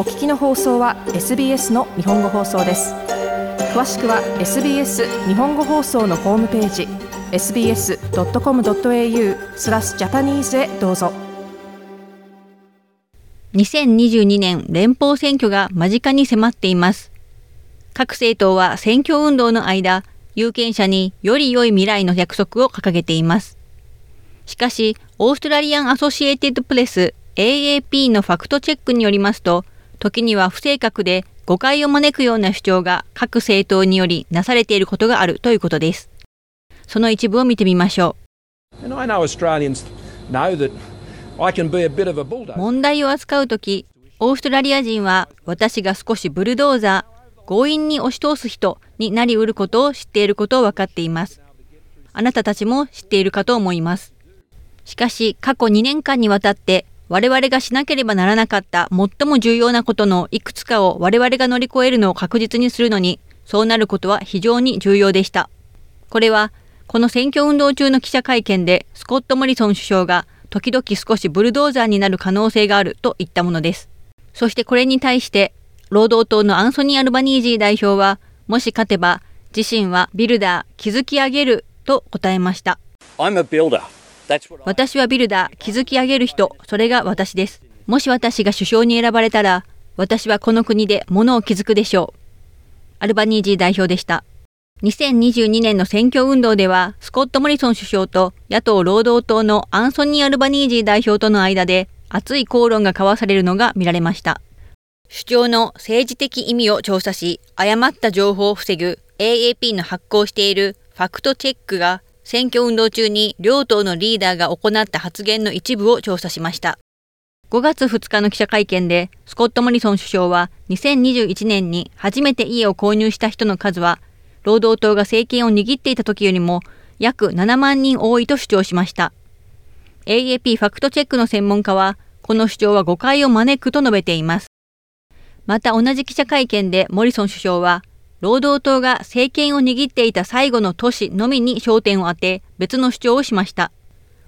お聞きの放送は SBS の日本語放送です。詳しくは SBS 日本語放送のホームページ sbs.com.au スラスジャパニーズへどうぞ。2022年連邦選挙が間近に迫っています。各政党は選挙運動の間有権者により良い未来の約束を掲げています。しかしオーストラリアン・アソシエイテッド・プレス AAP のファクトチェックによりますと時には不正確で誤解を招くような主張が各政党によりなされていることがあるということです。その一部を見てみましょう。問題を扱うとき、オーストラリア人は私が少しブルドーザー、強引に押し通す人になりうることを知っていることを分かっています。あなたたちも知っているかと思います。しかし、過去2年間にわたって我々がしなければならなかった最も重要なことのいくつかを我々が乗り越えるのを確実にするのに、そうなることは非常に重要でした。これは、この選挙運動中の記者会見でスコット・モリソン首相が時々少しブルドーザーになる可能性があると言ったものです。そしてこれに対して、労働党のアンソニー・アルバニージー代表は、もし勝てば自身はビルダー、築き上げると答えました。I'm a builder. 私はビルダー、築き上げる人、それが私です。もし私が首相に選ばれたら、私はこの国で物を築くでしょう。アルバニージー代表でした。2022年の選挙運動では、スコット・モリソン首相と野党労働党のアンソニー・アルバニージー代表との間で熱い口論が交わされるのが見られました。主張の政治的意味を調査し、誤った情報を防ぐ AAP の発行しているファクトチェックが選挙運動中に両党のリーダーが行った発言の一部を調査しました。5月2日の記者会見で、スコット・モリソン首相は2021年に初めて家を購入した人の数は、労働党が政権を握っていた時よりも約7万人多いと主張しました。AAP ファクトチェックの専門家は、この主張は誤解を招くと述べています。また同じ記者会見でモリソン首相は、労働党が政権を握っていた最後の都市のみに焦点を当て別の主張をしました。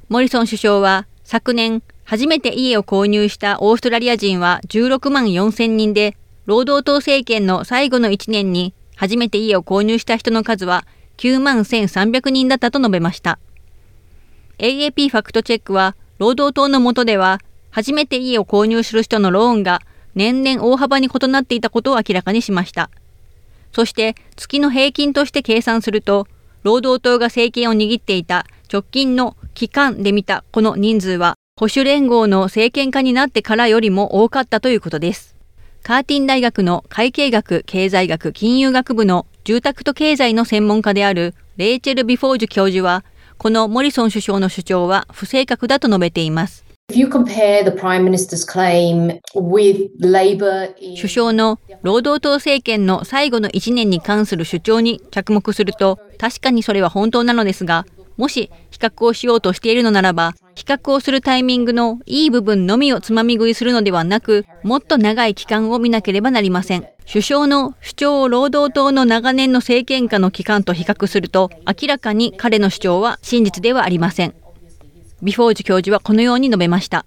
モリソン首相は昨年初めて家を購入したオーストラリア人は16万4千人で労働党政権の最後の1年に初めて家を購入した人の数は9万1300人だったと述べました。AAP ファクトチェックは労働党の下では初めて家を購入する人のローンが年々大幅に異なっていたことを明らかにしました。そして月の平均として計算すると、労働党が政権を握っていた直近の期間で見たこの人数は、保守連合の政権下になってからよりも多かったということです。カーティン大学の会計学、経済学、金融学部の住宅と経済の専門家であるレイチェル・ビフォージュ教授は、このモリソン首相の主張は不正確だと述べています。首相の労働党政権の最後の1年に関する主張に着目すると、確かにそれは本当なのですが、もし比較をしようとしているのならば、比較をするタイミングのいい部分のみをつまみ食いするのではなく、もっと長い期間を見なければなりません。首相の主張を労働党の長年の政権下の期間と比較すると、明らかに彼の主張は真実ではありません。ビフォージ教授はこのように述べました。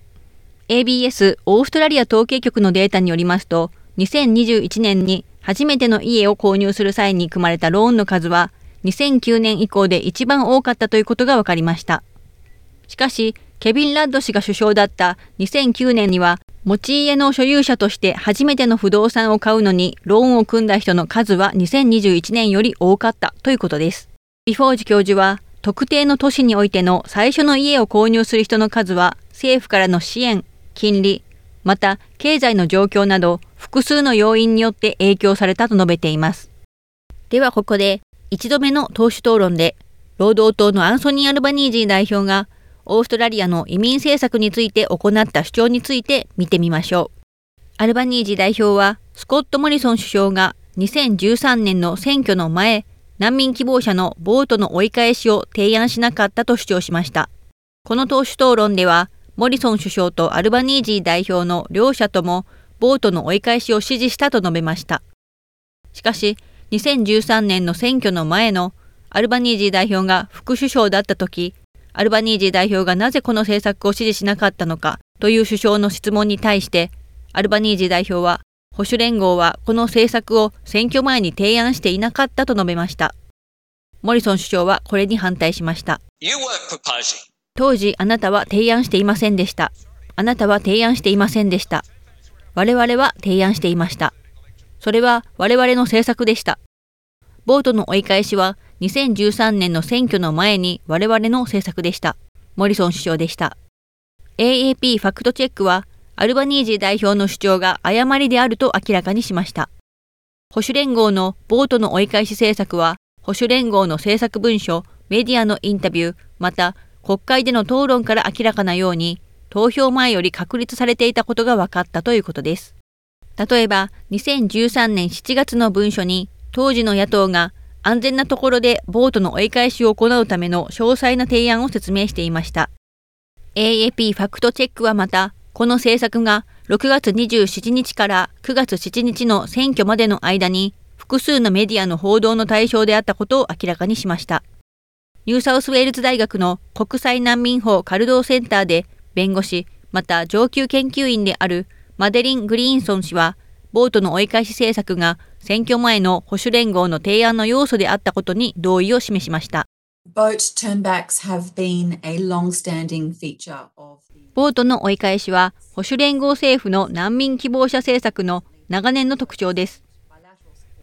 ABS オーストラリア統計局のデータによりますと、2021年に初めての家を購入する際に組まれたローンの数は、2009年以降で一番多かったということが分かりました。しかし、ケビン・ラッド氏が首相だった2009年には、持ち家の所有者として初めての不動産を買うのにローンを組んだ人の数は2021年より多かったということです。ビフォージ教授は、特定の都市においての最初の家を購入する人の数は政府からの支援、金利、また経済の状況など複数の要因によって影響されたと述べています。ではここで1度目の党首討論で労働党のアンソニー・アルバニージー代表がオーストラリアの移民政策について行った主張について見てみましょう。アルバニージー代表はスコット・モリソン首相が2013年の選挙の前難民希望者のボートの追い返しを提案しなかったと主張しました。この党首討論では、モリソン首相とアルバニージー代表の両者とも、ボートの追い返しを支持したと述べました。しかし、2013年の選挙の前のアルバニージー代表が副首相だった時、アルバニージー代表がなぜこの政策を支持しなかったのかという首相の質問に対して、アルバニージー代表は保守連合はこの政策を選挙前に提案していなかったと述べました。モリソン首相はこれに反対しました。当時あなたは提案していませんでした。あなたは提案していませんでした。我々は提案していました。それは我々の政策でした。ボートの追い返しは2013年の選挙の前に我々の政策でした。モリソン首相でした。AAP ファクトチェックはアルバニージー代表の主張が誤りであると明らかにしました。保守連合のボートの追い返し政策は保守連合の政策文書、メディアのインタビュー、また国会での討論から明らかなように投票前より確立されていたことが分かったということです。例えば2013年7月の文書に当時の野党が安全なところでボートの追い返しを行うための詳細な提案を説明していました。AAP ファクトチェックはまた、この政策が6月27日から9月7日の選挙までの間に複数のメディアの報道の対象であったことを明らかにしました。ニューサウスウェールズ大学の国際難民法カルドーセンターで弁護士、また上級研究員であるマデリン・グリーンソン氏は、ボートの追い返し政策が選挙前の保守連合の提案の要素であったことに同意を示しました。ボートの追い返しは保守連合政府の難民希望者政策の長年の特徴です。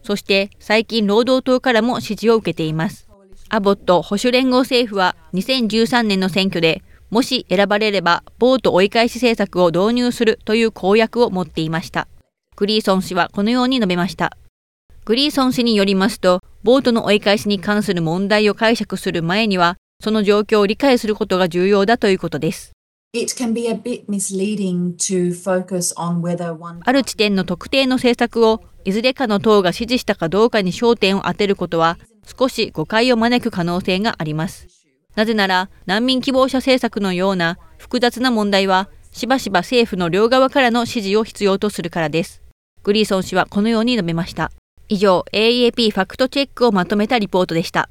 そして最近労働党からも支持を受けています。アボット保守連合政府は2013年の選挙でもし選ばれればボート追い返し政策を導入するという公約を持っていました。グリーソン氏はこのように述べました。グリーソン氏によりますと、ボートの追い返しに関する問題を解釈する前には、その状況を理解することが重要だということです。ある地点の特定の政策をいずれかの党が支持したかどうかに焦点を当てることは少し誤解を招く可能性があります。なぜなら難民希望者政策のような複雑な問題はしばしば政府の両側からの支持を必要とするからです。グリーソン氏はこのように述べました。以上、AAP ファクトチェックをまとめたリポートでした。